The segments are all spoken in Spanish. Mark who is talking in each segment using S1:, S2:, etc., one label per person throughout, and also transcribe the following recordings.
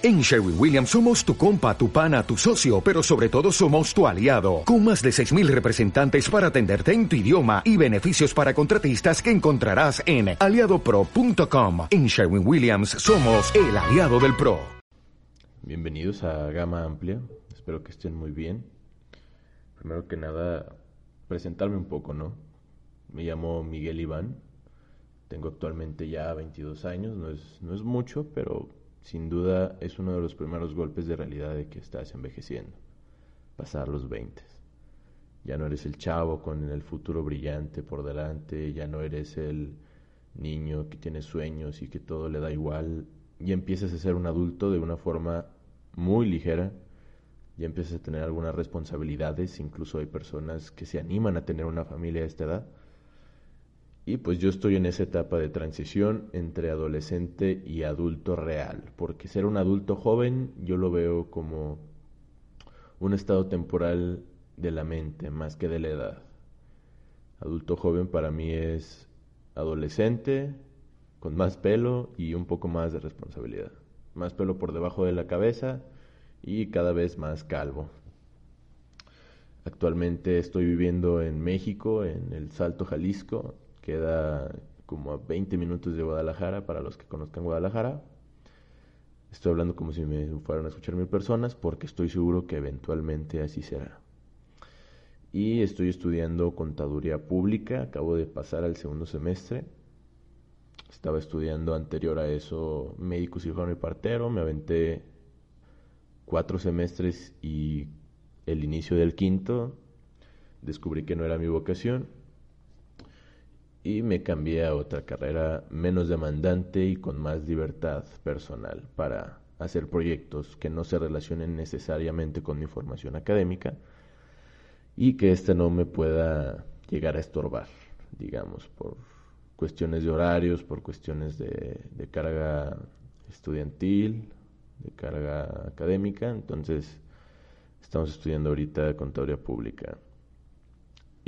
S1: En Sherwin Williams somos tu compa, tu pana, tu socio, pero sobre todo somos tu aliado, con más de 6.000 representantes para atenderte en tu idioma y beneficios para contratistas que encontrarás en aliadopro.com. En Sherwin Williams somos el aliado del PRO.
S2: Bienvenidos a Gama Amplia, espero que estén muy bien. Primero que nada, presentarme un poco, ¿no? Me llamo Miguel Iván, tengo actualmente ya 22 años, no es, no es mucho, pero sin duda es uno de los primeros golpes de realidad de que estás envejeciendo, pasar los 20. Ya no eres el chavo con el futuro brillante por delante, ya no eres el niño que tiene sueños y que todo le da igual, y empiezas a ser un adulto de una forma muy ligera, ya empiezas a tener algunas responsabilidades, incluso hay personas que se animan a tener una familia a esta edad, y pues yo estoy en esa etapa de transición entre adolescente y adulto real, porque ser un adulto joven yo lo veo como un estado temporal de la mente más que de la edad. Adulto joven para mí es adolescente con más pelo y un poco más de responsabilidad. Más pelo por debajo de la cabeza y cada vez más calvo. Actualmente estoy viviendo en México, en el Salto Jalisco, Queda como a 20 minutos de Guadalajara para los que conozcan Guadalajara. Estoy hablando como si me fueran a escuchar mil personas porque estoy seguro que eventualmente así será. Y estoy estudiando contaduría pública, acabo de pasar al segundo semestre. Estaba estudiando anterior a eso médico, cirujano y partero. Me aventé cuatro semestres y el inicio del quinto descubrí que no era mi vocación y me cambié a otra carrera menos demandante y con más libertad personal para hacer proyectos que no se relacionen necesariamente con mi formación académica y que ésta no me pueda llegar a estorbar, digamos, por cuestiones de horarios, por cuestiones de, de carga estudiantil, de carga académica. Entonces, estamos estudiando ahorita contaduría pública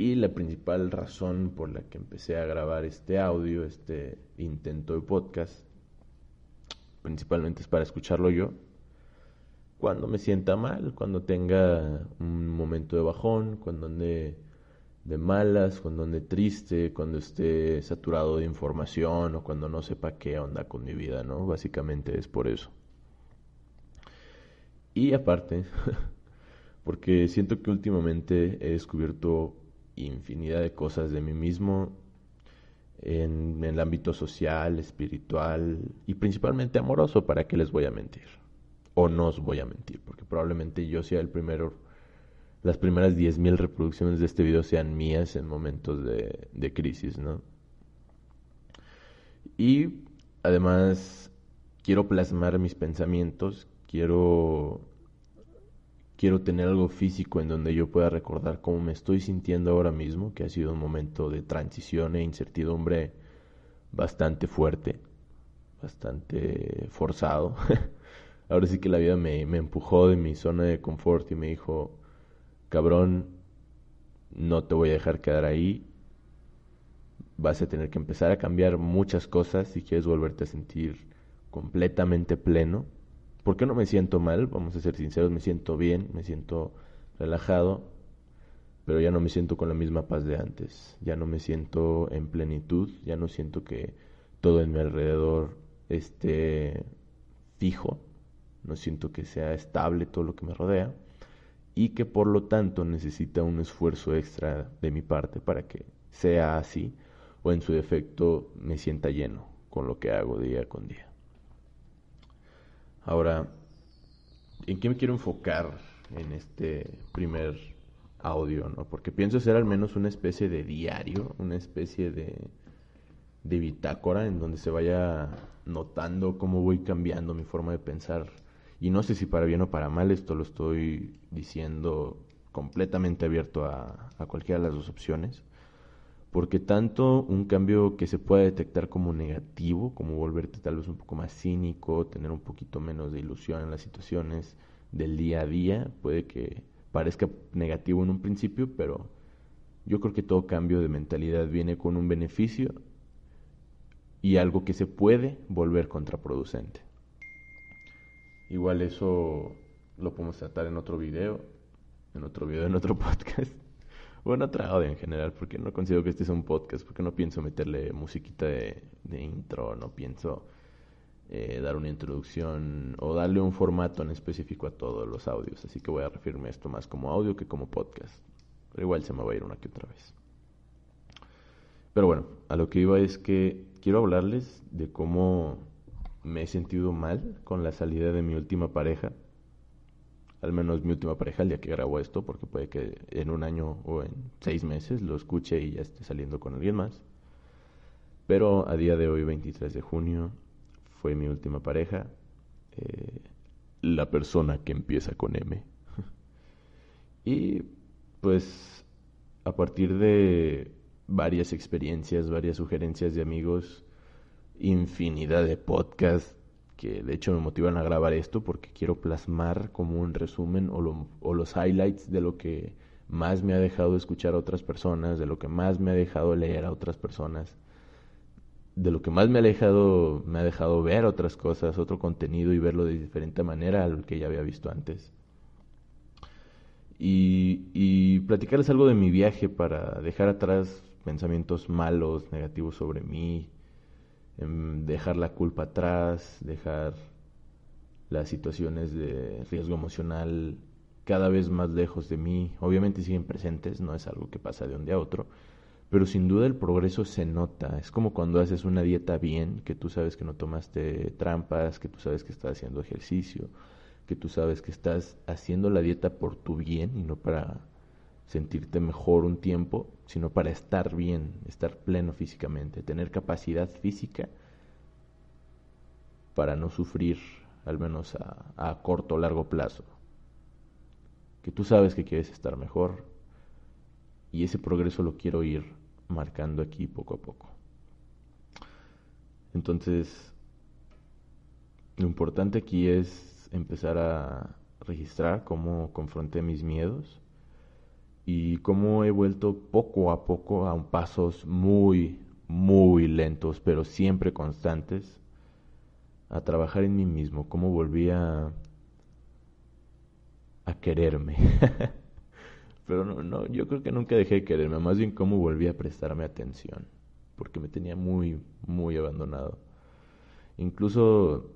S2: y la principal razón por la que empecé a grabar este audio, este intento de podcast, principalmente es para escucharlo yo. Cuando me sienta mal, cuando tenga un momento de bajón, cuando ande de malas, cuando ande triste, cuando esté saturado de información o cuando no sepa qué onda con mi vida, ¿no? Básicamente es por eso. Y aparte, porque siento que últimamente he descubierto infinidad de cosas de mí mismo en, el ámbito social, espiritual y principalmente amoroso, ¿para qué les voy a mentir? O no os voy a mentir, porque probablemente yo sea el primero, las primeras 10.000 reproducciones de este video sean mías en momentos de, de crisis, ¿no? Y además quiero plasmar mis pensamientos, quiero quiero tener algo físico en donde yo pueda recordar cómo me estoy sintiendo ahora mismo, que ha sido un momento de transición e incertidumbre bastante fuerte, bastante forzado. ahora sí que la vida me, me empujó de mi zona de confort y me dijo, cabrón, no te voy a dejar quedar ahí, vas a tener que empezar a cambiar muchas cosas si quieres volverte a sentir completamente pleno ¿Por qué no me siento mal? Vamos a ser sinceros, me siento bien, me siento relajado, pero ya no me siento con la misma paz de antes, ya no me siento en plenitud, ya no siento que todo en mi alrededor esté fijo, no siento que sea estable todo lo que me rodea y que por lo tanto necesita un esfuerzo extra de mi parte para que sea así o en su defecto me sienta lleno con lo que hago día con día. Ahora, ¿en qué me quiero enfocar en este primer audio? ¿no? Porque pienso ser al menos una especie de diario, una especie de, de bitácora en donde se vaya notando cómo voy cambiando mi forma de pensar. Y no sé si para bien o para mal, esto lo estoy diciendo completamente abierto a, a cualquiera de las dos opciones porque tanto un cambio que se pueda detectar como negativo, como volverte tal vez un poco más cínico, tener un poquito menos de ilusión en las situaciones del día a día, puede que parezca negativo en un principio, pero yo creo que todo cambio de mentalidad viene con un beneficio y algo que se puede volver contraproducente. igual eso lo podemos tratar en otro video, en otro video, en otro podcast. O en otra audio en general, porque no considero que este sea un podcast, porque no pienso meterle musiquita de, de intro, no pienso eh, dar una introducción o darle un formato en específico a todos los audios. Así que voy a referirme a esto más como audio que como podcast. Pero igual se me va a ir una que otra vez. Pero bueno, a lo que iba es que quiero hablarles de cómo me he sentido mal con la salida de mi última pareja. Al menos mi última pareja el día que grabo esto, porque puede que en un año o en seis meses lo escuche y ya esté saliendo con alguien más. Pero a día de hoy, 23 de junio, fue mi última pareja. Eh, la persona que empieza con M. y pues a partir de varias experiencias, varias sugerencias de amigos, infinidad de podcasts que de hecho me motivan a grabar esto porque quiero plasmar como un resumen o, o, los highlights de lo que más me ha dejado escuchar a otras personas, de lo que más me ha dejado leer a otras personas, de lo que más me ha dejado, me ha dejado ver otras cosas, otro contenido y verlo de diferente manera a lo que ya había visto antes. Y, y platicarles algo de mi viaje para dejar atrás pensamientos malos, negativos sobre mí, dejar la culpa atrás, dejar las situaciones de riesgo emocional cada vez más lejos de mí. Obviamente siguen presentes, no es algo que pasa de un día a otro, pero sin duda el progreso se nota. Es como cuando haces una dieta bien, que tú sabes que no tomaste trampas, que tú sabes que estás haciendo ejercicio, que tú sabes que estás haciendo la dieta por tu bien y no para sentirte mejor un tiempo, sino para estar bien, estar pleno físicamente, tener capacidad física para no sufrir, al menos a, corto o largo plazo. Que tú sabes que quieres estar mejor y ese progreso lo quiero ir marcando aquí poco a poco. Entonces, lo importante aquí es empezar a registrar cómo confronté mis miedos y cómo he vuelto poco a poco a pasos muy, muy lentos, pero siempre constantes, a trabajar en mí mismo, cómo volví a, a quererme. pero no, no, yo creo que nunca dejé de quererme, más bien cómo volví a prestarme atención, porque me tenía muy, muy abandonado. Incluso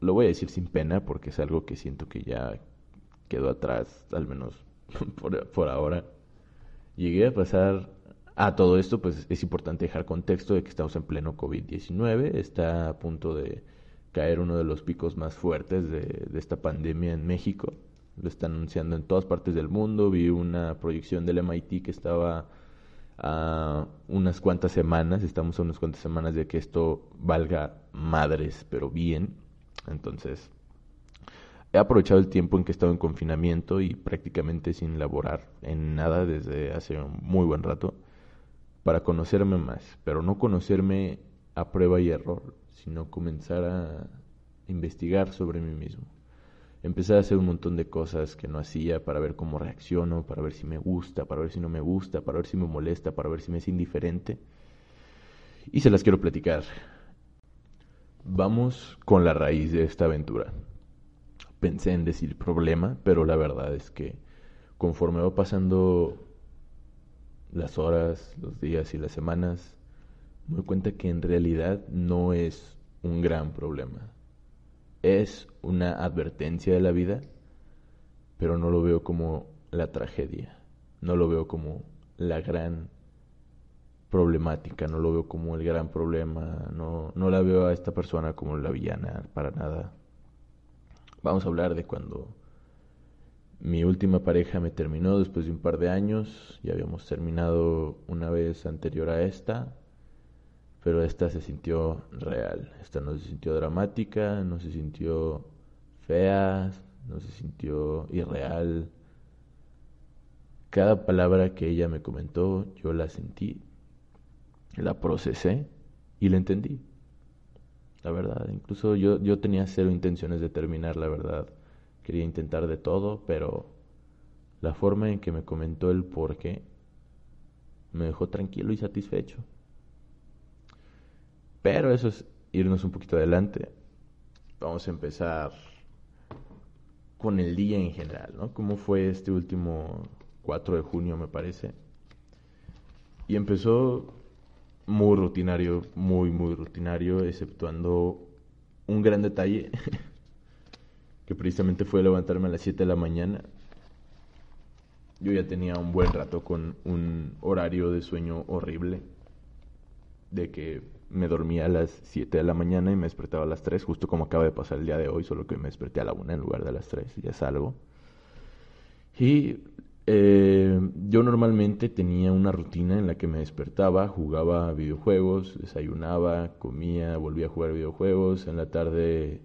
S2: lo voy a decir sin pena, porque es algo que siento que ya quedó atrás, al menos por, ahora. Llegué a pasar a todo esto, pues es importante dejar contexto de que estamos en pleno COVID-19, está a punto de caer uno de los picos más fuertes de, esta pandemia en México. Lo están anunciando en todas partes del mundo. Vi una proyección del MIT que estaba a unas cuantas semanas, estamos a unas cuantas semanas de que esto valga madres, pero bien. Entonces, he aprovechado el tiempo en que he estado en confinamiento y prácticamente sin laborar en nada desde hace un muy buen rato para conocerme más, pero no conocerme a prueba y error, sino comenzar a investigar sobre mí mismo. Empecé a hacer un montón de cosas que no hacía para ver cómo reacciono, para ver si me gusta, para ver si no me gusta, para ver si me molesta, para ver si me es indiferente. Y se las quiero platicar. Vamos con la raíz de esta aventura pensé en decir problema, pero la verdad es que conforme va pasando las horas, los días y las semanas, me doy cuenta que en realidad no es un gran problema. Es una advertencia de la vida, pero no lo veo como la tragedia, no lo veo como la gran problemática, no lo veo como el gran problema, no, no la veo a esta persona como la villana para nada. Vamos a hablar de cuando mi última pareja me terminó después de un par de años. Ya habíamos terminado una vez anterior a esta, pero esta se sintió real. Esta no se sintió dramática, no se sintió fea, no se sintió irreal. Cada palabra que ella me comentó, yo la sentí, la procesé y la entendí la verdad. Incluso yo, yo tenía cero intenciones de terminar, la verdad. Quería intentar de todo, pero la forma en que me comentó el por qué me dejó tranquilo y satisfecho. Pero eso es irnos un poquito adelante. Vamos a empezar con el día en general, ¿no? ¿Cómo fue este último 4 de junio, me parece? Y empezó muy rutinario, muy, muy rutinario, exceptuando un gran detalle, que precisamente fue levantarme a las 7 de la mañana. Yo ya tenía un buen rato con un horario de sueño horrible, de que me dormía a las 7 de la mañana y me despertaba a las 3, justo como acaba de pasar el día de hoy, solo que me desperté a la 1 en lugar de a las 3, ya salgo. Y eh, yo normalmente tenía una rutina en la que me despertaba, jugaba videojuegos, desayunaba, comía, volvía a jugar videojuegos, en la tarde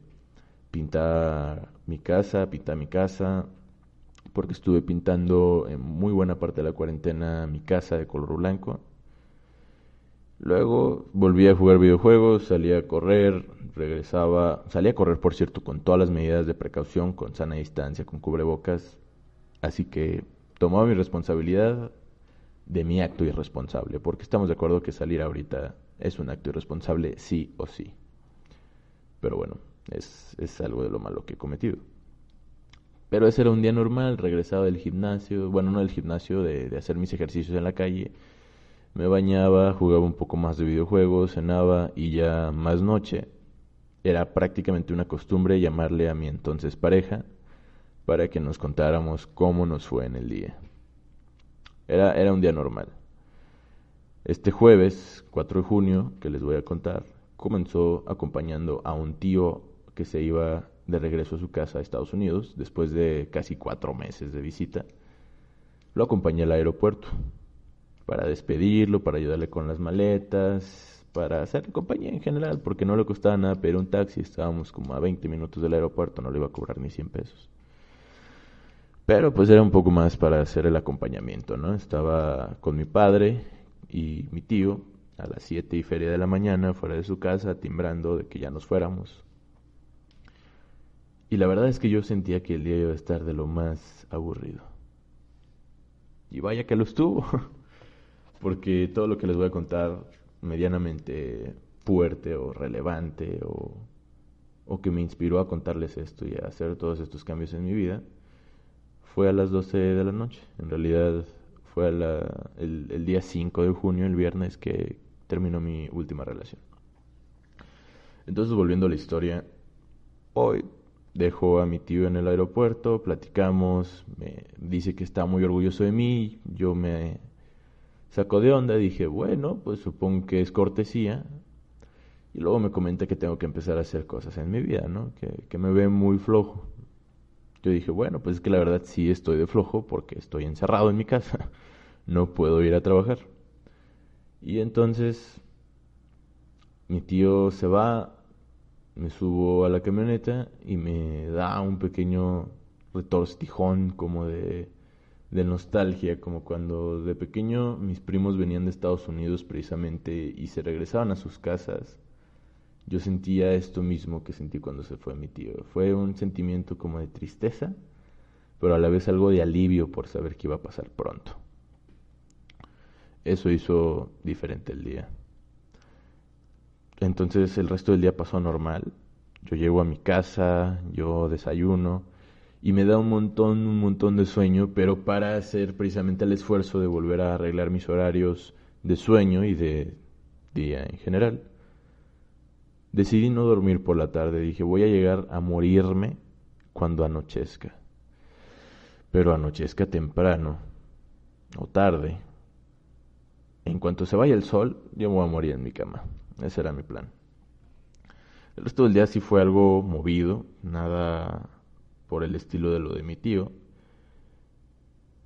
S2: pintaba mi casa, pintaba mi casa, porque estuve pintando en muy buena parte de la cuarentena mi casa de color blanco. Luego volví a jugar videojuegos, salía a correr, regresaba, salía a correr por cierto con todas las medidas de precaución, con sana distancia, con cubrebocas, así que tomaba mi responsabilidad de mi acto irresponsable, porque estamos de acuerdo que salir ahorita es un acto irresponsable sí o sí. Pero bueno, es, es algo de lo malo que he cometido. Pero ese era un día normal, regresaba del gimnasio, bueno, no del gimnasio, de, de hacer mis ejercicios en la calle. Me bañaba, jugaba un poco más de videojuegos, cenaba y ya más noche. Era prácticamente una costumbre llamarle a mi entonces pareja para que nos contáramos cómo nos fue en el día. Era, era un día normal. Este jueves, 4 de junio, que les voy a contar, comenzó acompañando a un tío que se iba de regreso a su casa a Estados Unidos después de casi cuatro meses de visita. Lo acompañé al aeropuerto para despedirlo, para ayudarle con las maletas, para hacer compañía en general, porque no le costaba nada pero un taxi. Estábamos como a 20 minutos del aeropuerto, no le iba a cobrar ni 100 pesos. Pero pues era un poco más para hacer el acompañamiento, ¿no? Estaba con mi padre y mi tío a las siete y feria de la mañana fuera de su casa timbrando de que ya nos fuéramos. Y la verdad es que yo sentía que el día iba a estar de lo más aburrido. Y vaya que lo estuvo, porque todo lo que les voy a contar medianamente fuerte o relevante o, o que me inspiró a contarles esto y a hacer todos estos cambios en mi vida, fue a las 12 de la noche. En realidad fue el, el día 5 de junio, el viernes, que terminó mi última relación. Entonces, volviendo a la historia, hoy dejo a mi tío en el aeropuerto, platicamos, me dice que está muy orgulloso de mí, yo me saco de onda, dije, bueno, pues supongo que es cortesía. Y luego me comenta que tengo que empezar a hacer cosas en mi vida, ¿no? Que, que me ve muy flojo. Yo dije, bueno, pues es que la verdad sí estoy de flojo porque estoy encerrado en mi casa, no puedo ir a trabajar. Y entonces mi tío se va, me subo a la camioneta y me da un pequeño retorstijón como de, de nostalgia, como cuando de pequeño mis primos venían de Estados Unidos precisamente y se regresaban a sus casas yo sentía esto mismo que sentí cuando se fue mi tío. Fue un sentimiento como de tristeza, pero a la vez algo de alivio por saber que iba a pasar pronto. Eso hizo diferente el día. Entonces el resto del día pasó normal. Yo llego a mi casa, yo desayuno y me da un montón, un montón de sueño, pero para hacer precisamente el esfuerzo de volver a arreglar mis horarios de sueño y de día en general, Decidí no dormir por la tarde, dije voy a llegar a morirme cuando anochezca. Pero anochezca temprano o tarde. En cuanto se vaya el sol, yo me voy a morir en mi cama. Ese era mi plan. El resto del día sí fue algo movido, nada por el estilo de lo de mi tío.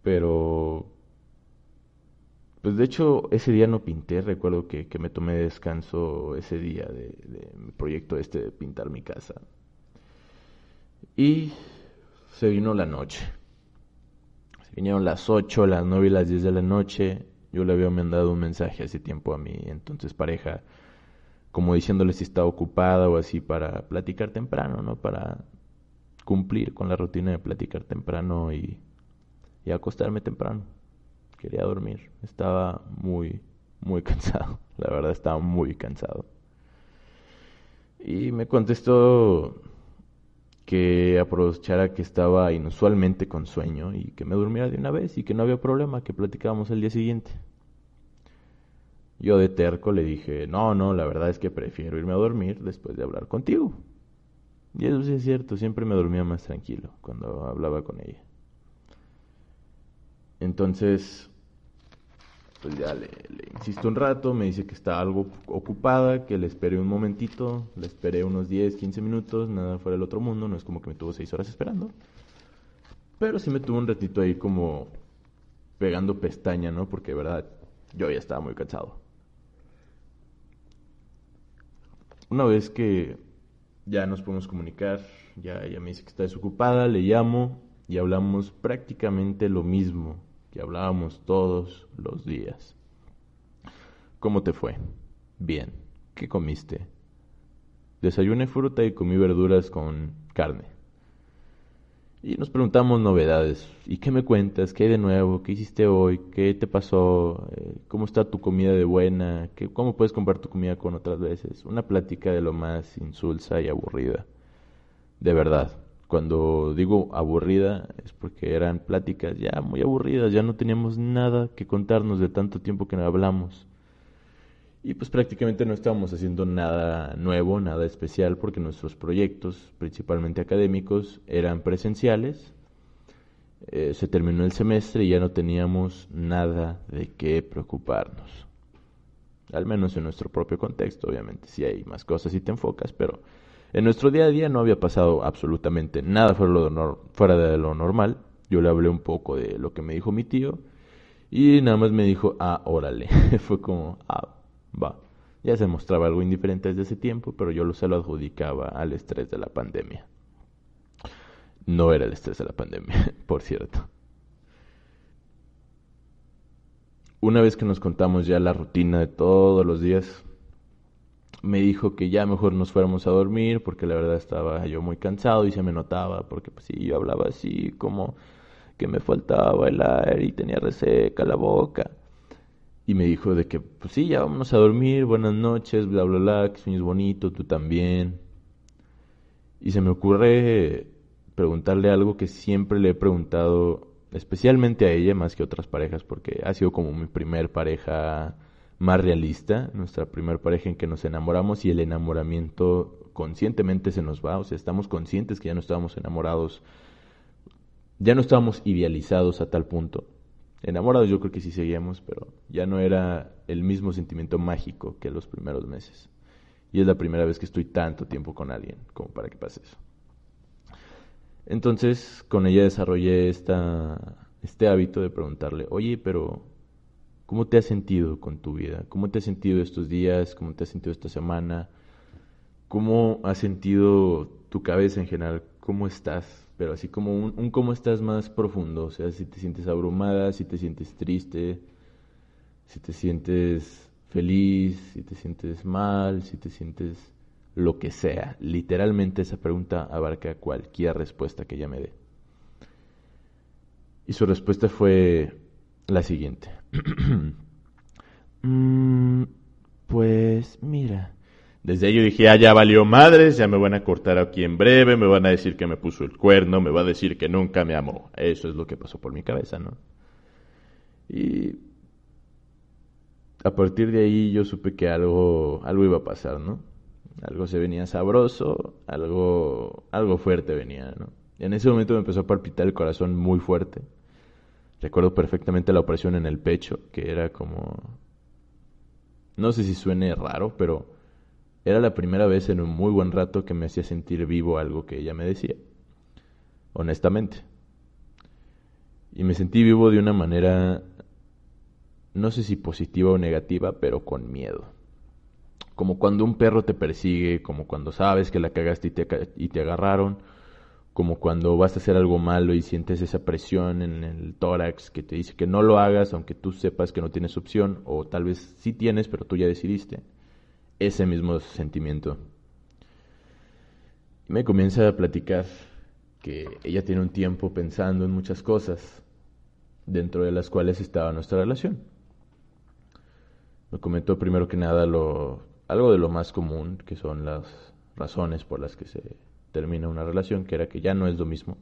S2: Pero pues de hecho, ese día no pinté, recuerdo que, me tomé descanso ese día de, mi proyecto este de pintar mi casa. Y se vino la noche. Se vinieron las 8, las 9 y las 10 de la noche. Yo le había mandado un mensaje hace tiempo a mi entonces pareja, como diciéndole si estaba ocupada o así para platicar temprano, ¿no? Para cumplir con la rutina de platicar temprano y acostarme temprano quería dormir. Estaba muy, muy cansado. La verdad estaba muy cansado. Y me contestó que aprovechara que estaba inusualmente con sueño y que me durmiera de una vez y que no había problema, que platicábamos el día siguiente. Yo de terco le dije, no, no, la verdad es que prefiero irme a dormir después de hablar contigo. Y eso sí es cierto, siempre me dormía más tranquilo cuando hablaba con ella. Entonces, pues ya le, insisto un rato, me dice que está algo ocupada, que le esperé un momentito, le esperé unos 10, 15 minutos, nada fuera del otro mundo, no es como que me tuvo 6 horas esperando. Pero sí me tuvo un ratito ahí como pegando pestaña, ¿no? Porque de verdad yo ya estaba muy cansado. Una vez que ya nos podemos comunicar, ya ella me dice que está desocupada, le llamo y hablamos prácticamente lo mismo que hablábamos todos los días. ¿Cómo te fue? Bien. ¿Qué comiste? Desayuné fruta y comí verduras con carne. Y nos preguntamos novedades. ¿Y qué me cuentas? ¿Qué hay de nuevo? ¿Qué hiciste hoy? ¿Qué te pasó? Eh, ¿Cómo está tu comida de buena? ¿Qué, ¿Cómo puedes comprar tu comida con otras veces? Una plática de lo más insulsa y aburrida. De verdad. Cuando digo aburrida es porque eran pláticas ya muy aburridas, ya no teníamos nada que contarnos de tanto tiempo que no hablamos. Y pues prácticamente no estábamos haciendo nada nuevo, nada especial, porque nuestros proyectos, principalmente académicos, eran presenciales. Eh, se terminó el semestre y ya no teníamos nada de qué preocuparnos. Al menos en nuestro propio contexto, obviamente. Si hay más cosas y te enfocas, pero en nuestro día a día no había pasado absolutamente nada fuera, de lo normal. Yo le hablé un poco de lo que me dijo mi tío y nada más me dijo, ah, órale. Fue como, ah, va. Ya se mostraba algo indiferente desde ese tiempo, pero yo se lo adjudicaba al estrés de la pandemia. No era el estrés de la pandemia, por cierto. Una vez que nos contamos ya la rutina de todos los días, me dijo que ya mejor nos fuéramos a dormir porque la verdad estaba yo muy cansado y se me notaba porque pues sí, yo hablaba así como que me faltaba el aire y tenía reseca la boca. Y me dijo de que pues sí, ya vámonos a dormir, buenas noches, bla bla bla, que sueñes bonito, tú también. Y se me ocurre preguntarle algo que siempre le he preguntado especialmente a ella más que a otras parejas porque ha sido como mi primer pareja más realista, nuestra primera pareja en que nos enamoramos y el enamoramiento conscientemente se nos va, o sea, estamos conscientes que ya no estábamos enamorados, ya no estábamos idealizados a tal punto. Enamorados yo creo que sí seguíamos, pero ya no era el mismo sentimiento mágico que los primeros meses. Y es la primera vez que estoy tanto tiempo con alguien como para que pase eso. Entonces, con ella desarrollé esta, este hábito de preguntarle, oye, pero ¿Cómo te has sentido con tu vida? ¿Cómo te has sentido estos días? ¿Cómo te has sentido esta semana? ¿Cómo has sentido tu cabeza en general? ¿Cómo estás? Pero así como un, cómo estás más profundo. O sea, si te sientes abrumada, si te sientes triste, si te sientes feliz, si te sientes mal, si te sientes lo que sea. Literalmente esa pregunta abarca cualquier respuesta que ella me dé. Y su respuesta fue la siguiente. Mm, pues mira. Desde ahí yo dije, ah, ya valió madres, ya me van a cortar aquí en breve, me van a decir que me puso el cuerno, me va a decir que nunca me amó. Eso es lo que pasó por mi cabeza, ¿no? Y a partir de ahí yo supe que algo, algo iba a pasar, ¿no? Algo se venía sabroso, algo, algo fuerte venía, ¿no? Y en ese momento me empezó a palpitar el corazón muy fuerte. Recuerdo perfectamente la opresión en el pecho, que era como... No sé si suene raro, pero era la primera vez en un muy buen rato que me hacía sentir vivo algo que ella me decía. Honestamente. Y me sentí vivo de una manera, no sé si positiva o negativa, pero con miedo. Como cuando un perro te persigue, como cuando sabes que la cagaste y te, y te agarraron, como cuando vas a hacer algo malo y sientes esa presión en el tórax que te dice que no lo hagas aunque tú sepas que no tienes opción o tal vez sí tienes pero tú ya decidiste. Ese mismo sentimiento. Me comienza a platicar que ella tiene un tiempo pensando en muchas cosas dentro de las cuales estaba nuestra relación. Me comentó primero que nada algo de lo más común, que son las razones por las que se termina una relación que era que ya no es lo mismo.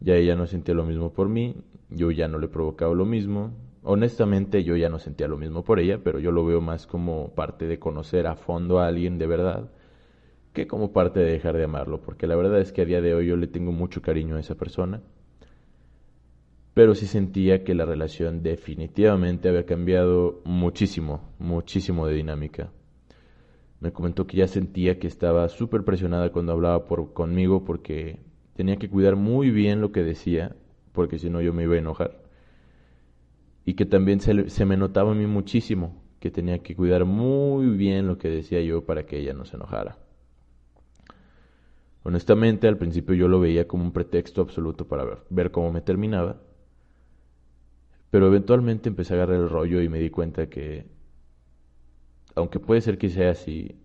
S2: Ya ella no sentía lo mismo por mí, yo ya no le provocaba lo mismo. Honestamente yo ya no sentía lo mismo por ella, pero yo lo veo más como parte de conocer a fondo a alguien de verdad que como parte de dejar de amarlo, porque la verdad es que a día de hoy yo le tengo mucho cariño a esa persona, pero sí sentía que la relación definitivamente había cambiado muchísimo, muchísimo de dinámica. Me comentó que ya sentía que estaba súper presionada cuando hablaba por, conmigo porque tenía que cuidar muy bien lo que decía, porque si no yo me iba a enojar. Y que también se, se me notaba a mí muchísimo, que tenía que cuidar muy bien lo que decía yo para que ella no se enojara. Honestamente, al principio yo lo veía como un pretexto absoluto para ver, ver cómo me terminaba. Pero eventualmente empecé a agarrar el rollo y me di cuenta que aunque puede ser que sea así,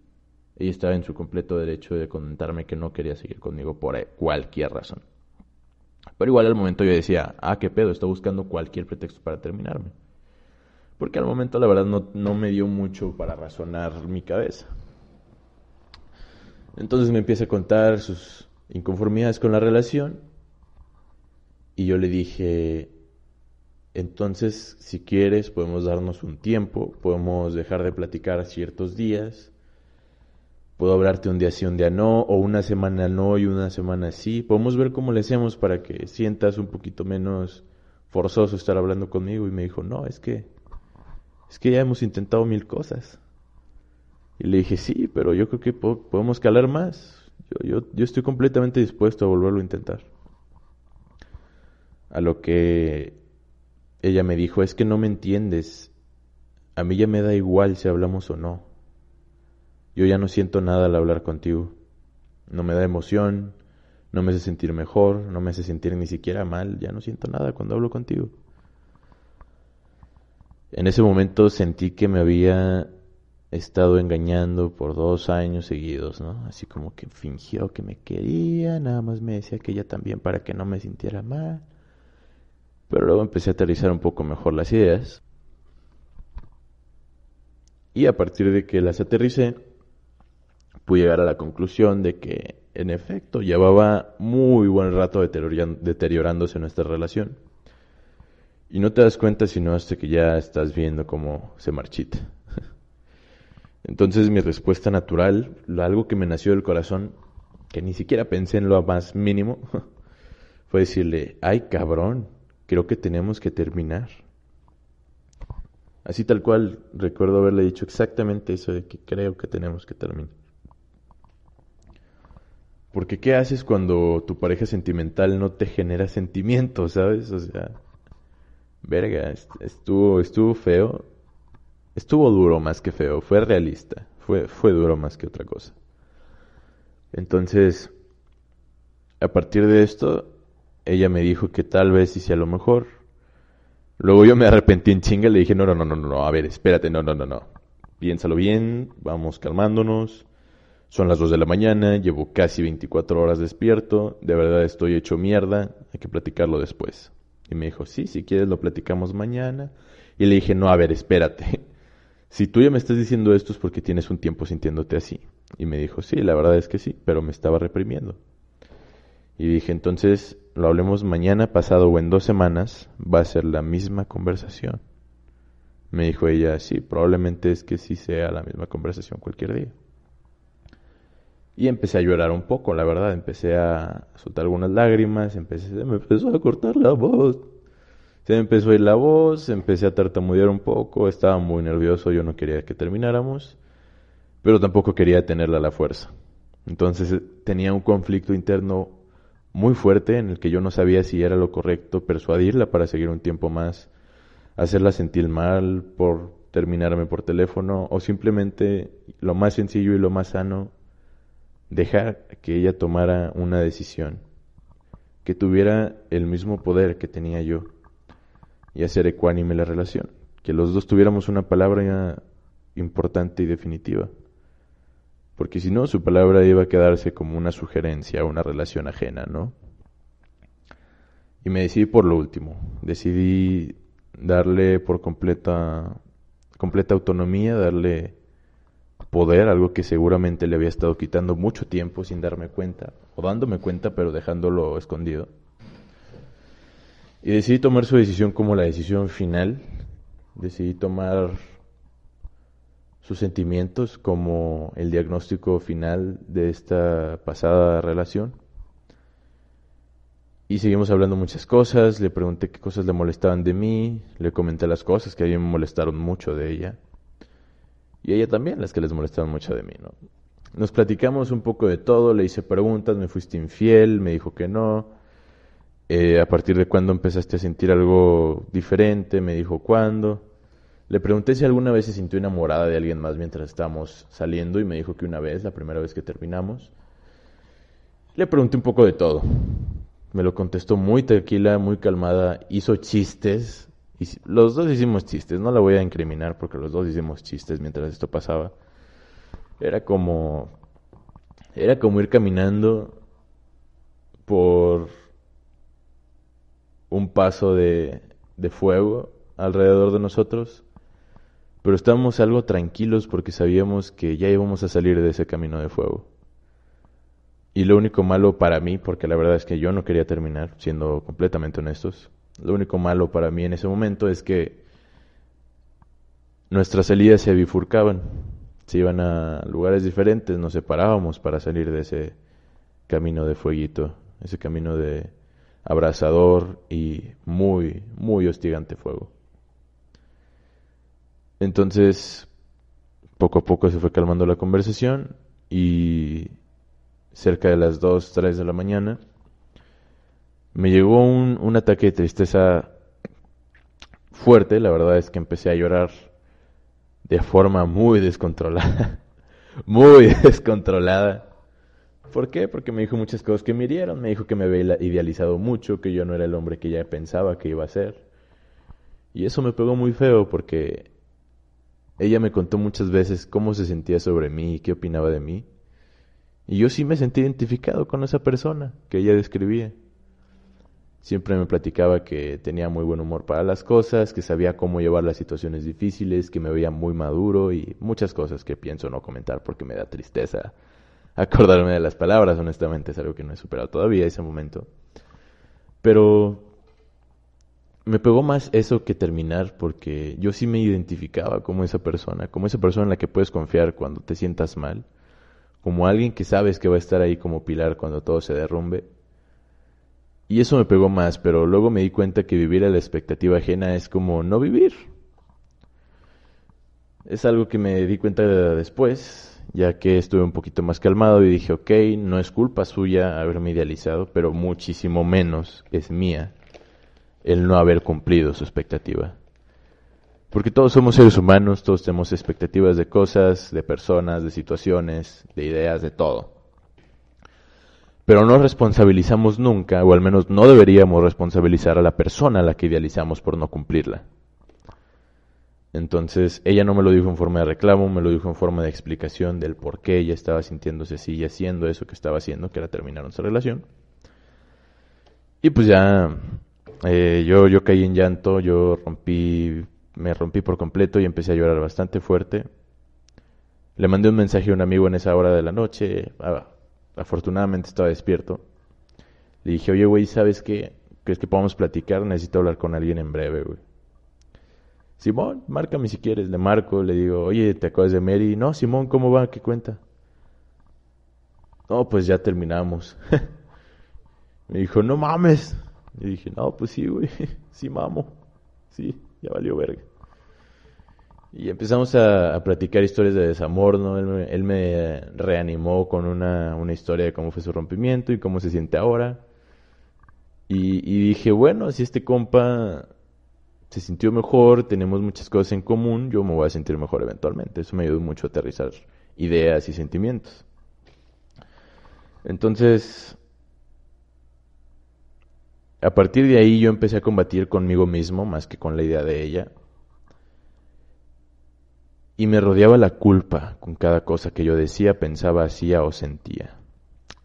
S2: ella estaba en su completo derecho de comentarme que no quería seguir conmigo por cualquier razón. Pero igual al momento yo decía, ah, qué pedo, está buscando cualquier pretexto para terminarme. Porque al momento la verdad no, no me dio mucho para razonar mi cabeza. Entonces me empieza a contar sus inconformidades con la relación y yo le dije, entonces, si quieres, podemos darnos un tiempo, podemos dejar de platicar ciertos días. Puedo hablarte un día sí, un día no, o una semana no y una semana sí. Podemos ver cómo le hacemos para que sientas un poquito menos forzoso estar hablando conmigo. Y me dijo, no, es que, es que ya hemos intentado mil cosas. Y le dije, sí, pero yo creo que podemos calar más. Yo, yo, yo estoy completamente dispuesto a volverlo a intentar. A lo que ella me dijo, es que no me entiendes. A mí ya me da igual si hablamos o no. Yo ya no siento nada al hablar contigo. No me da emoción, no me hace sentir mejor, no me hace sentir ni siquiera mal, ya no siento nada cuando hablo contigo. En ese momento sentí que me había estado engañando por dos años seguidos, ¿no? Así como que fingió que me quería, nada más me decía que ella también para que no me sintiera mal. Pero luego empecé a aterrizar un poco mejor las ideas. Y a partir de que las aterricé, pude llegar a la conclusión de que, en efecto, llevaba muy buen rato deteriorándose nuestra relación. Y no te das cuenta sino hasta que ya estás viendo cómo se marchita. Entonces mi respuesta natural, algo que me nació del corazón, que ni siquiera pensé en lo más mínimo, fue decirle, ay cabrón, creo que tenemos que terminar. Así tal cual recuerdo haberle dicho exactamente eso de que creo que tenemos que terminar. Porque ¿qué haces cuando tu pareja sentimental no te genera sentimientos, sabes? O sea, verga, estuvo, estuvo feo. Estuvo duro más que feo, fue realista, fue, fue duro más que otra cosa. Entonces, a partir de esto, ella me dijo que tal vez hice a lo mejor. Luego yo me arrepentí en chinga y le dije, no, no, no, no, no, a ver, espérate, no, no, no, no. Piénsalo bien, vamos calmándonos. Son las 2 de la mañana, llevo casi 24 horas despierto, de verdad estoy hecho mierda, hay que platicarlo después. Y me dijo, sí, si quieres lo platicamos mañana. Y le dije, no, a ver, espérate. Si tú ya me estás diciendo esto es porque tienes un tiempo sintiéndote así. Y me dijo, sí, la verdad es que sí, pero me estaba reprimiendo. Y dije, entonces, lo hablemos mañana, pasado o en dos semanas, va a ser la misma conversación. Me dijo ella, sí, probablemente es que sí sea la misma conversación cualquier día. Y empecé a llorar un poco, la verdad, empecé a soltar algunas lágrimas, empecé, se me empezó a cortar la voz. Se me empezó a ir la voz, empecé a tartamudear un poco, estaba muy nervioso, yo no quería que termináramos, pero tampoco quería tenerla a la fuerza. Entonces tenía un conflicto interno muy fuerte en el que yo no sabía si era lo correcto persuadirla para seguir un tiempo más, hacerla sentir mal por terminarme por teléfono o simplemente lo más sencillo y lo más sano, dejar que ella tomara una decisión, que tuviera el mismo poder que tenía yo y hacer ecuánime la relación, que los dos tuviéramos una palabra importante y definitiva porque si no, su palabra iba a quedarse como una sugerencia, una relación ajena, ¿no? Y me decidí por lo último, decidí darle por completa, completa autonomía, darle poder, algo que seguramente le había estado quitando mucho tiempo sin darme cuenta, o dándome cuenta pero dejándolo escondido. Y decidí tomar su decisión como la decisión final, decidí tomar sus sentimientos como el diagnóstico final de esta pasada relación. Y seguimos hablando muchas cosas, le pregunté qué cosas le molestaban de mí, le comenté las cosas que a mí me molestaron mucho de ella. Y ella también las que les molestaban mucho de mí, ¿no? Nos platicamos un poco de todo, le hice preguntas, me fuiste infiel, me dijo que no. Eh, a partir de cuándo empezaste a sentir algo diferente, me dijo cuándo. Le pregunté si alguna vez se sintió enamorada de alguien más mientras estábamos saliendo y me dijo que una vez, la primera vez que terminamos. Le pregunté un poco de todo. Me lo contestó muy tranquila, muy calmada, hizo chistes. Los dos hicimos chistes, no la voy a incriminar porque los dos hicimos chistes mientras esto pasaba. Era como era como ir caminando por un paso de fuego alrededor de nosotros pero estábamos algo tranquilos porque sabíamos que ya íbamos a salir de ese camino de fuego. Y lo único malo para mí, porque la verdad es que yo no quería terminar, siendo completamente honestos, lo único malo para mí en ese momento es que nuestras salidas se bifurcaban, se iban a lugares diferentes, nos separábamos para salir de ese camino de fueguito, ese camino de abrasador y muy, muy hostigante fuego. Entonces, poco a poco se fue calmando la conversación y cerca de las 2, 3 de la mañana me llegó un, ataque de tristeza fuerte. La verdad es que empecé a llorar de forma muy descontrolada. muy descontrolada. ¿Por qué? Porque me dijo muchas cosas que me hirieron. Me dijo que me había idealizado mucho, que yo no era el hombre que ella pensaba que iba a ser. Y eso me pegó muy feo porque ella me contó muchas veces cómo se sentía sobre mí y qué opinaba de mí. Y yo sí me sentí identificado con esa persona que ella describía. Siempre me platicaba que tenía muy buen humor para las cosas, que sabía cómo llevar las situaciones difíciles, que me veía muy maduro y muchas cosas que pienso no comentar porque me da tristeza acordarme de las palabras, honestamente es algo que no he superado todavía ese momento. Pero me pegó más eso que terminar porque yo sí me identificaba como esa persona, como esa persona en la que puedes confiar cuando te sientas mal, como alguien que sabes que va a estar ahí como pilar cuando todo se derrumbe. Y eso me pegó más, pero luego me di cuenta que vivir a la expectativa ajena es como no vivir. Es algo que me di cuenta después, ya que estuve un poquito más calmado y dije, ok, no es culpa suya haberme idealizado, pero muchísimo menos es mía el no haber cumplido su expectativa. Porque todos somos seres humanos, todos tenemos expectativas de cosas, de personas, de situaciones, de ideas, de todo. Pero no responsabilizamos nunca, o al menos no deberíamos responsabilizar a la persona a la que idealizamos por no cumplirla. Entonces, ella no me lo dijo en forma de reclamo, me lo dijo en forma de explicación del por qué ella estaba sintiéndose así y haciendo eso que estaba haciendo, que era terminar nuestra relación. Y pues ya eh, yo, yo caí en llanto, yo rompí, me rompí por completo y empecé a llorar bastante fuerte. Le mandé un mensaje a un amigo en esa hora de la noche, afortunadamente estaba despierto. Le dije, oye, güey, ¿sabes qué? ¿Crees que podamos platicar? Necesito hablar con alguien en breve, güey. Simón, márcame si quieres. Le marco, le digo, oye, ¿te acuerdas de Mary? No, Simón, ¿cómo va? ¿Qué cuenta? No, pues ya terminamos. Me dijo, no mames. Y dije, no, pues sí, güey, sí, mamo. Sí, ya valió verga. Y empezamos a, platicar historias de desamor, ¿no? Él me, reanimó con una, una, historia de cómo fue su rompimiento y cómo se siente ahora. Y, y, dije, bueno, si este compa se sintió mejor, tenemos muchas cosas en común, yo me voy a sentir mejor eventualmente. Eso me ayudó mucho a aterrizar ideas y sentimientos. Entonces, a partir de ahí yo empecé a combatir conmigo mismo más que con la idea de ella. Y me rodeaba la culpa con cada cosa que yo decía, pensaba, hacía o sentía.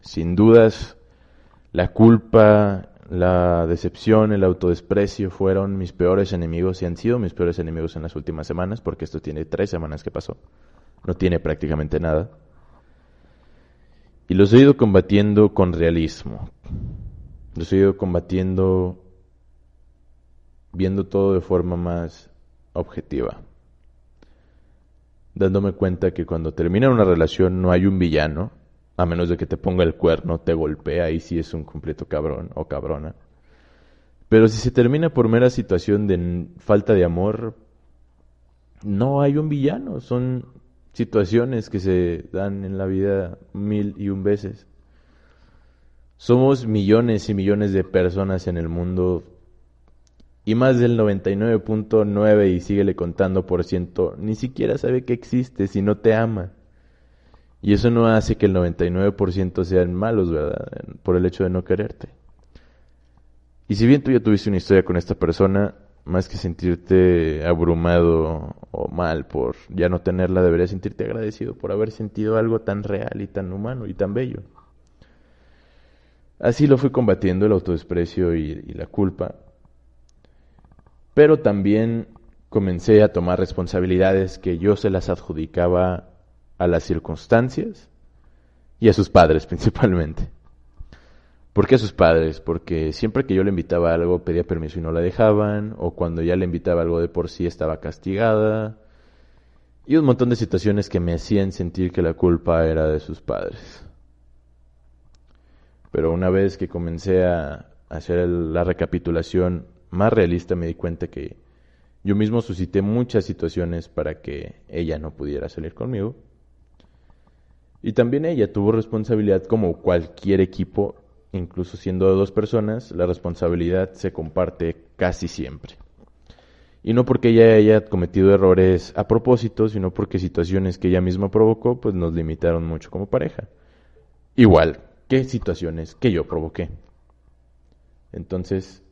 S2: Sin dudas, la culpa, la decepción, el autodesprecio fueron mis peores enemigos y han sido mis peores enemigos en las últimas semanas, porque esto tiene tres semanas que pasó. no tiene prácticamente nada. Y los he ido combatiendo con realismo. Los he ido combatiendo viendo todo de forma más objetiva. Dándome cuenta que cuando termina una relación no hay un villano, a menos de que te ponga el cuerno, te golpea, y si es un completo cabrón o cabrona. Pero si se termina por mera situación de falta de amor, no hay un villano, son situaciones que se dan en la vida mil y un veces. Somos millones y millones de personas en el mundo y más del 99.9 y síguele contando por ciento ni siquiera sabe que existe si no te ama. Y eso no hace que el 99% sean malos, ¿verdad? Por el hecho de no quererte. Y si bien tú ya tuviste una historia con esta persona, más que sentirte abrumado o mal por ya no tenerla, deberías sentirte agradecido por haber sentido algo tan real y tan humano y tan bello. Así lo fui combatiendo el autodesprecio y, y la culpa, pero también comencé a tomar responsabilidades que yo se las adjudicaba a las circunstancias y a sus padres principalmente. ¿Por qué a sus padres? Porque siempre que yo le invitaba algo pedía permiso y no la dejaban, o cuando ya le invitaba algo de por sí estaba castigada, y un montón de situaciones que me hacían sentir que la culpa era de sus padres. Pero una vez que comencé a hacer la recapitulación más realista me di cuenta que yo mismo suscité muchas situaciones para que ella no pudiera salir conmigo. Y también ella tuvo responsabilidad como cualquier equipo, incluso siendo dos personas, la responsabilidad se comparte casi siempre. Y no porque ella haya cometido errores a propósito, sino porque situaciones que ella misma provocó, pues nos limitaron mucho como pareja. Igual que situaciones que yo provoqué. Entonces,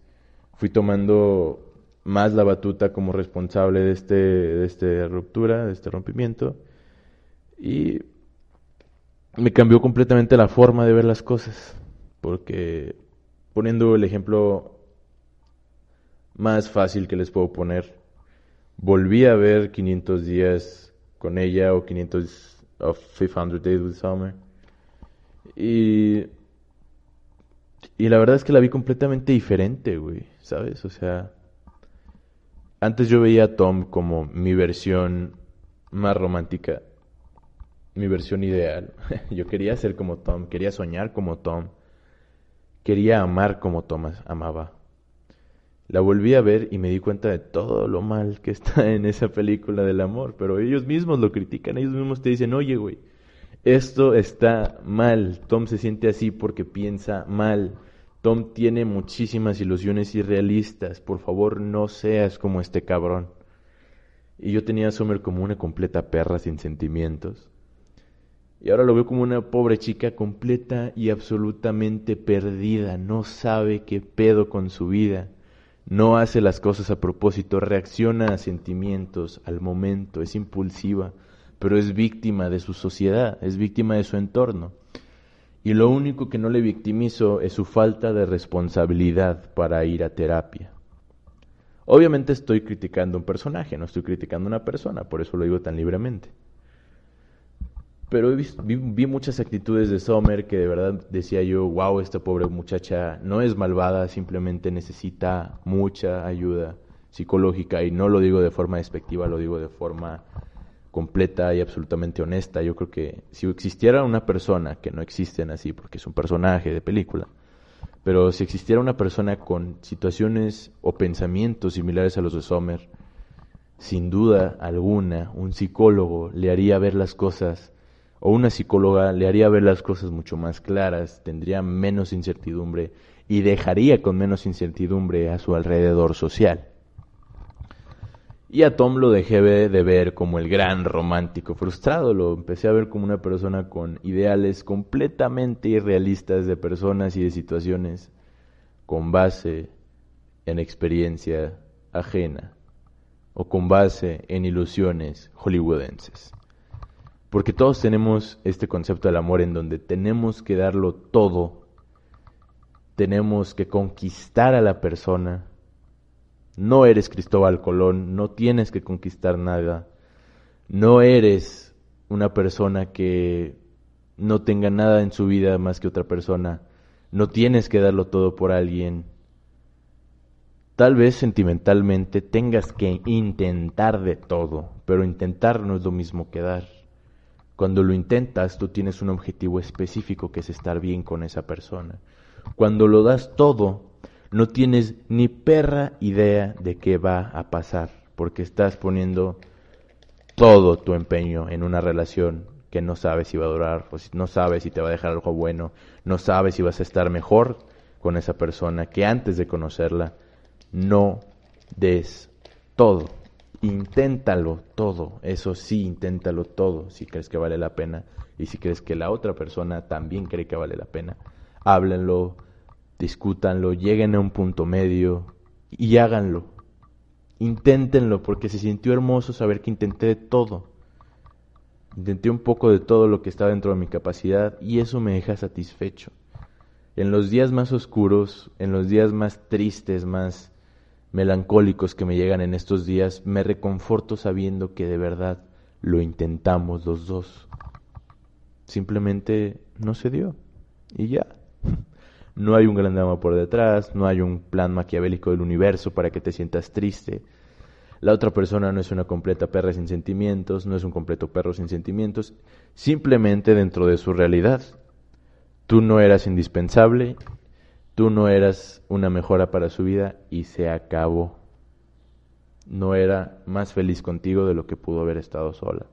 S2: fui tomando más la batuta como responsable de este de esta ruptura, de este rompimiento y me cambió completamente la forma de ver las cosas, porque poniendo el ejemplo más fácil que les puedo poner, volví a ver 500 días con ella o 500 of 500 Days with Summer y y la verdad es que la vi completamente diferente, güey, ¿sabes? O sea, antes yo veía a Tom como mi versión más romántica, mi versión ideal. yo quería ser como Tom, quería soñar como Tom, quería amar como Tom amaba. La volví a ver y me di cuenta de todo lo mal que está en esa película del amor, pero ellos mismos lo critican, ellos mismos te dicen, oye, güey, esto está mal, Tom se siente así porque piensa mal. Tom tiene muchísimas ilusiones irrealistas. Por favor, no seas como este cabrón. Y yo tenía a Summer como una completa perra sin sentimientos. Y ahora lo veo como una pobre chica completa y absolutamente perdida. No sabe qué pedo con su vida. No hace las cosas a propósito. Reacciona a sentimientos al momento. Es impulsiva. Pero es víctima de su sociedad. Es víctima de su entorno y lo único que no le victimizo es su falta de responsabilidad para ir a terapia. Obviamente estoy criticando un personaje, no estoy criticando una persona, por eso lo digo tan libremente. Pero vi, muchas actitudes de Sommer que de verdad decía yo, wow, esta pobre muchacha no es malvada, simplemente necesita mucha ayuda psicológica y no lo digo de forma despectiva, lo digo de forma completa y absolutamente honesta. Yo creo que si existiera una persona, que no existen así porque es un personaje de película, pero si existiera una persona con situaciones o pensamientos similares a los de Sommer, sin duda alguna, un psicólogo le haría ver las cosas, o una psicóloga le haría ver las cosas mucho más claras, tendría menos incertidumbre y dejaría con menos incertidumbre a su alrededor social. Y a Tom lo dejé de ver como el gran romántico frustrado, lo empecé a ver como una persona con ideales completamente irrealistas de personas y de situaciones con base en experiencia ajena o con base en ilusiones hollywoodenses. Porque todos tenemos este concepto del amor en donde tenemos que darlo todo, tenemos que conquistar a la persona, no eres Cristóbal Colón, no tienes que conquistar nada. No eres una persona que no tenga nada en su vida más que otra persona. No tienes que darlo todo por alguien. Tal vez sentimentalmente tengas que intentar de todo, pero intentar no es lo mismo que dar. Cuando lo intentas, tú tienes un objetivo específico que es estar bien con esa persona. Cuando lo das todo, no tienes ni perra idea de qué va a pasar, porque estás poniendo todo tu empeño en una relación que no sabes si va a durar, o si no sabes si te va a dejar algo bueno, no sabes si vas a estar mejor con esa persona que antes de conocerla. No des todo. Inténtalo todo. Eso sí, inténtalo todo si crees que vale la pena y si crees que la otra persona también cree que vale la pena. Háblenlo, discútanlo, lleguen a un punto medio y háganlo. Inténtenlo porque se sintió hermoso saber que intenté todo. Intenté un poco de todo lo que está dentro de mi capacidad y eso me deja satisfecho. En los días más oscuros, en los días más tristes, más melancólicos que me llegan en estos días, me reconforto sabiendo que de verdad lo intentamos los dos. Simplemente no se dio y ya. No hay un gran drama por detrás, no hay un plan maquiavélico del universo para que te sientas triste. La otra persona no es una completa perra sin sentimientos, no es un completo perro sin sentimientos, simplemente dentro de su realidad. Tú no eras indispensable, tú no eras una mejora para su vida y se acabó. No era más feliz contigo de lo que pudo haber estado sola.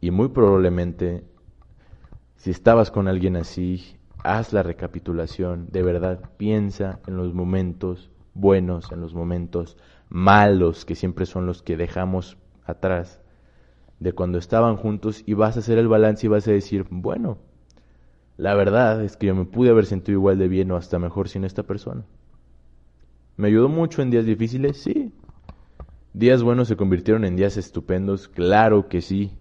S2: Y muy probablemente, si estabas con alguien así, haz la recapitulación, de verdad piensa en los momentos buenos, en los momentos malos, que siempre son los que dejamos atrás, de cuando estaban juntos y vas a hacer el balance y vas a decir, bueno, la verdad es que yo me pude haber sentido igual de bien o hasta mejor sin esta persona. ¿Me ayudó mucho en días difíciles? Sí. ¿Días buenos se convirtieron en días estupendos? Claro que sí.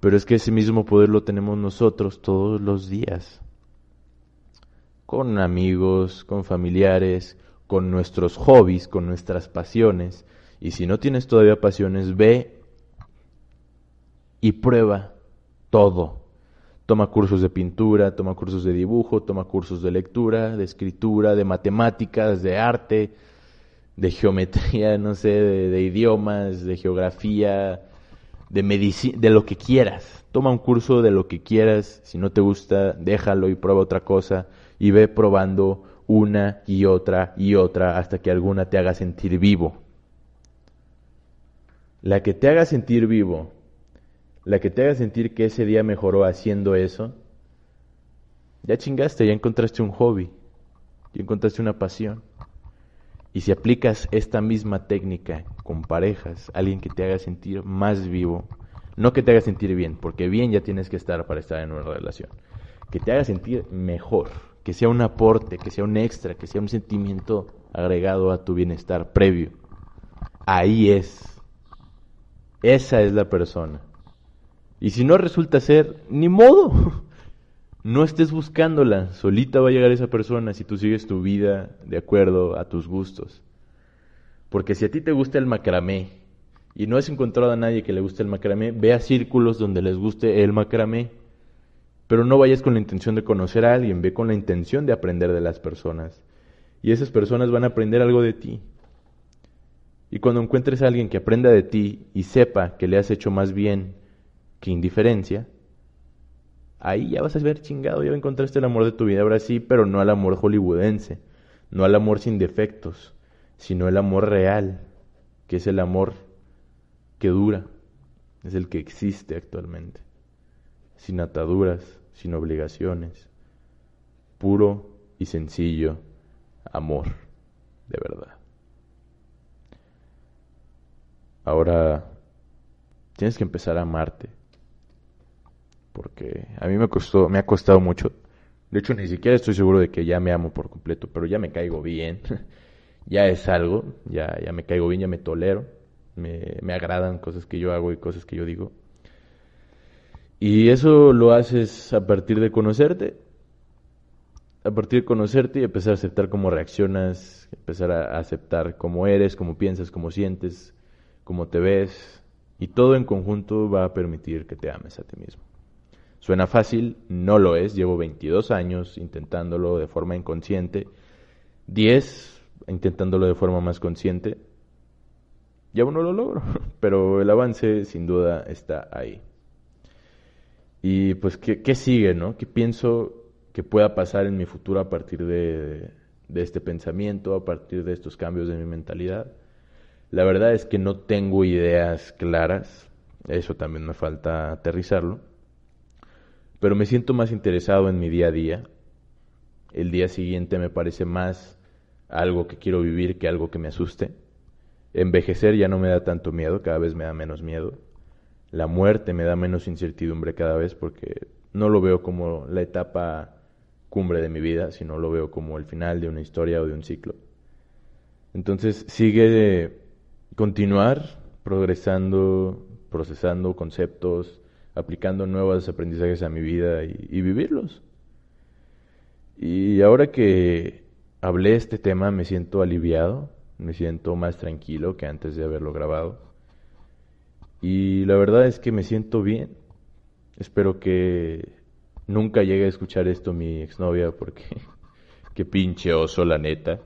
S2: Pero es que ese mismo poder lo tenemos nosotros todos los días con amigos, con familiares, con nuestros hobbies, con nuestras pasiones. Y si no tienes todavía pasiones, ve y prueba todo. Toma cursos de pintura, toma cursos de dibujo, toma cursos de lectura, de escritura, de matemáticas, de arte, de geometría, no sé, de, idiomas, de geografía, de medicina, de lo que quieras. Toma un curso de lo que quieras. Si no te gusta, déjalo y prueba otra cosa y ve probando una y otra y otra hasta que alguna te haga sentir vivo. La que te haga sentir vivo, la que te haga sentir que ese día mejoró haciendo eso, ya chingaste, ya encontraste un hobby, ya encontraste una pasión. Y si aplicas esta misma técnica con parejas, alguien que te haga sentir más vivo, no que te haga sentir bien, porque bien ya tienes que estar para estar en una relación, que te haga sentir mejor, que sea un aporte, que sea un extra, que sea un sentimiento agregado a tu bienestar previo. Ahí es. Esa es la persona. Y si no resulta ser, ni modo. No estés buscándola, solita va a llegar esa persona si tú sigues tu vida de acuerdo a tus gustos. Porque si a ti te gusta el macramé y no has encontrado a nadie que le guste el macramé, ve a círculos donde les guste el macramé pero no vayas con la intención de conocer a alguien, ve con la intención de aprender de las personas. Y esas personas van a aprender algo de ti. Y cuando encuentres a alguien que aprenda de ti y sepa que le has hecho más bien que indiferencia, ahí ya vas a ver chingado, ya encontraste el amor de tu vida ahora sí, pero no al amor hollywoodense, no al amor sin defectos, sino el amor real, que es el amor que dura, es el que existe actualmente sin ataduras, sin obligaciones, puro y sencillo amor de verdad. Ahora tienes que empezar a amarte. Porque a mí me costó, me ha costado mucho. De hecho, ni siquiera estoy seguro de que ya me amo por completo, pero ya me caigo bien. ya es algo, ya, ya me caigo bien, ya me tolero. Me, me agradan cosas que yo hago y cosas que yo digo. Y eso lo haces a partir de conocerte, a partir de conocerte y empezar a aceptar cómo reaccionas, empezar a aceptar cómo eres, cómo piensas, cómo sientes, cómo te ves, Y todo en conjunto va a permitir que te ames a ti mismo. Suena fácil, no lo es. Llevo 22 años intentándolo de forma inconsciente, 10 intentándolo de forma más consciente. Y aún no lo logro, pero el avance sin duda está ahí. Y pues, ¿qué, qué sigue, no? ¿Qué pienso que pueda pasar en mi futuro a partir de, de este pensamiento, a partir de estos cambios de mi mentalidad? La verdad es que no tengo ideas claras, eso también me falta aterrizarlo, pero me siento más interesado en mi día a día. El día siguiente me parece más algo que quiero vivir que algo que me asuste. Envejecer ya no me da tanto miedo, cada vez me da menos miedo. La muerte me da menos incertidumbre cada vez porque no lo veo como la etapa cumbre de mi vida, sino lo veo como el final de una historia o de un ciclo. Entonces sigue continuar progresando, procesando conceptos, aplicando nuevos aprendizajes a mi vida y, vivirlos. Y ahora que hablé este tema me siento aliviado, me siento más tranquilo que antes de haberlo grabado. Y la verdad es que me siento bien. Espero que nunca llegue a escuchar esto mi exnovia porque qué pinche oso la neta.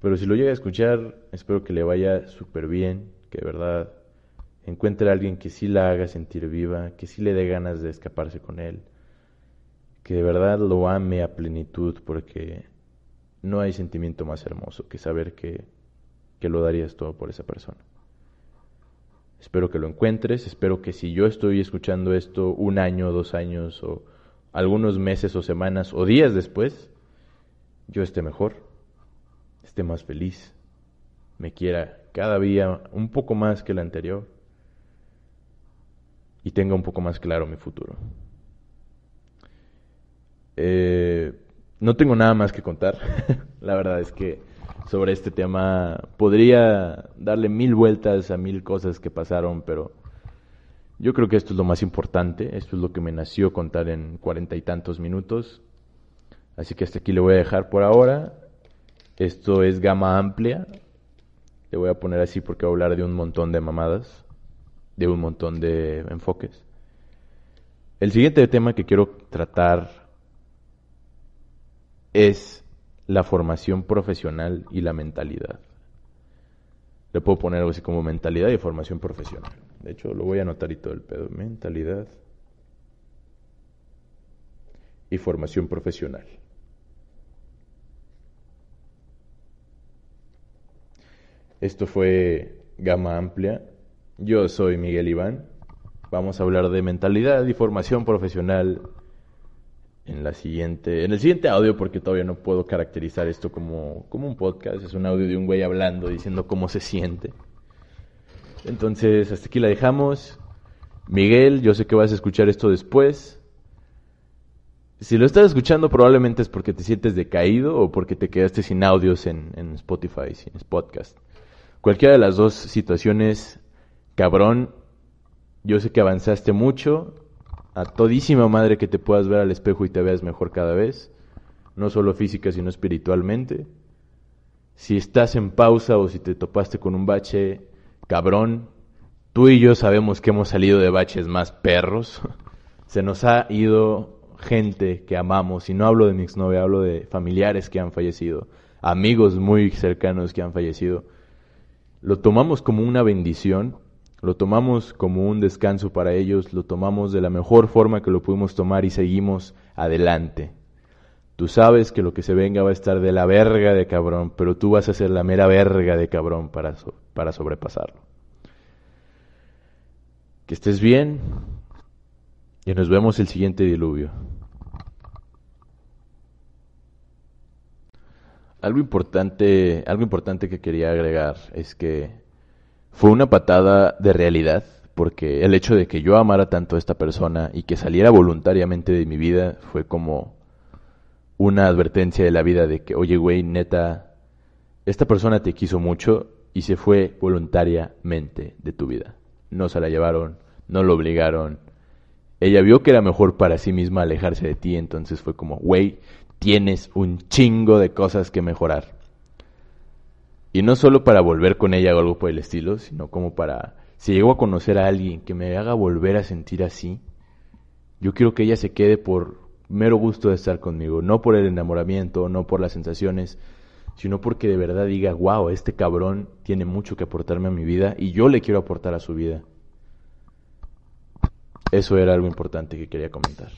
S2: Pero si lo llega a escuchar, espero que le vaya súper bien, que de verdad encuentre a alguien que sí la haga sentir viva, que sí le dé ganas de escaparse con él, que de verdad lo ame a plenitud, porque no hay sentimiento más hermoso que saber que, que lo darías todo por esa persona. Espero que lo encuentres, espero que si yo estoy escuchando esto un año, dos años o algunos meses o semanas o días después, yo esté mejor esté más feliz, me quiera cada día un poco más que el anterior y tenga un poco más claro mi futuro. Eh, no tengo nada más que contar. La verdad es que sobre este tema podría darle mil vueltas a mil cosas que pasaron, pero yo creo que esto es lo más importante. Esto es lo que me nació contar en cuarenta y tantos minutos. Así que hasta aquí le voy a dejar por ahora. Esto es gama amplia. Le voy a poner así porque voy a hablar de un montón de mamadas, de un montón de enfoques. El siguiente tema que quiero tratar es la formación profesional y la mentalidad. Le puedo poner algo así como mentalidad y formación profesional. De hecho, lo voy a anotar y todo el pedo. Mentalidad y formación profesional. Esto fue Gama Amplia. Yo soy Miguel Iván. Vamos a hablar de mentalidad y formación profesional en la siguiente, en el siguiente audio, porque todavía no puedo caracterizar esto como, como un podcast. Es un audio de un güey hablando, diciendo cómo se siente. Entonces, hasta aquí la dejamos. Miguel, yo sé que vas a escuchar esto después. Si lo estás escuchando, probablemente es porque te sientes decaído o porque te quedaste sin audios en, en Spotify, sin podcast. Cualquiera de las dos situaciones, cabrón, yo sé que avanzaste mucho, a todísima madre que te puedas ver al espejo y te veas mejor cada vez, no solo física, sino espiritualmente. Si estás en pausa o si te topaste con un bache, cabrón, tú y yo sabemos que hemos salido de baches más perros. Se nos ha ido gente que amamos, y no hablo de mi exnovia, hablo de familiares que han fallecido, amigos muy cercanos que han fallecido lo tomamos como una bendición, lo tomamos como un descanso para ellos, lo tomamos de la mejor forma que lo pudimos tomar y seguimos adelante. Tú sabes que lo que se venga va a estar de la verga de cabrón, pero tú vas a ser la mera verga de cabrón para, para sobrepasarlo. Que estés bien y nos vemos el siguiente diluvio. Algo importante, algo importante que quería agregar es que fue una patada de realidad, porque el hecho de que yo amara tanto a esta persona y que saliera voluntariamente de mi vida fue como una advertencia de la vida de que, oye, güey, neta, esta persona te quiso mucho y se fue voluntariamente de tu vida. No se la llevaron, no lo obligaron. Ella vio que era mejor para sí misma alejarse de ti, entonces fue como, güey, tienes un chingo de cosas que mejorar. Y no solo para volver con ella o algo por el estilo, sino como para si llego a conocer a alguien que me haga volver a sentir así, yo quiero que ella se quede por mero gusto de estar conmigo, no por el enamoramiento, no por las sensaciones, sino porque de verdad diga, wow, este cabrón tiene mucho que aportarme a mi vida y yo le quiero aportar a su vida. Eso era algo importante que quería comentar.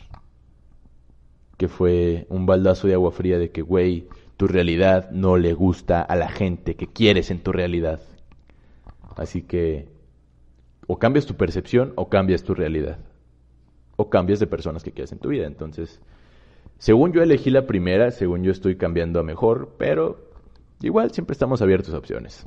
S2: Que fue un baldazo de agua fría de que, güey, tu realidad no le gusta a la gente que quieres en tu realidad. Así que o cambias tu percepción o cambias tu realidad. O cambias de personas que quieres en tu vida. Entonces, según yo elegí la primera, según yo estoy cambiando a mejor, pero igual siempre estamos abiertos a opciones.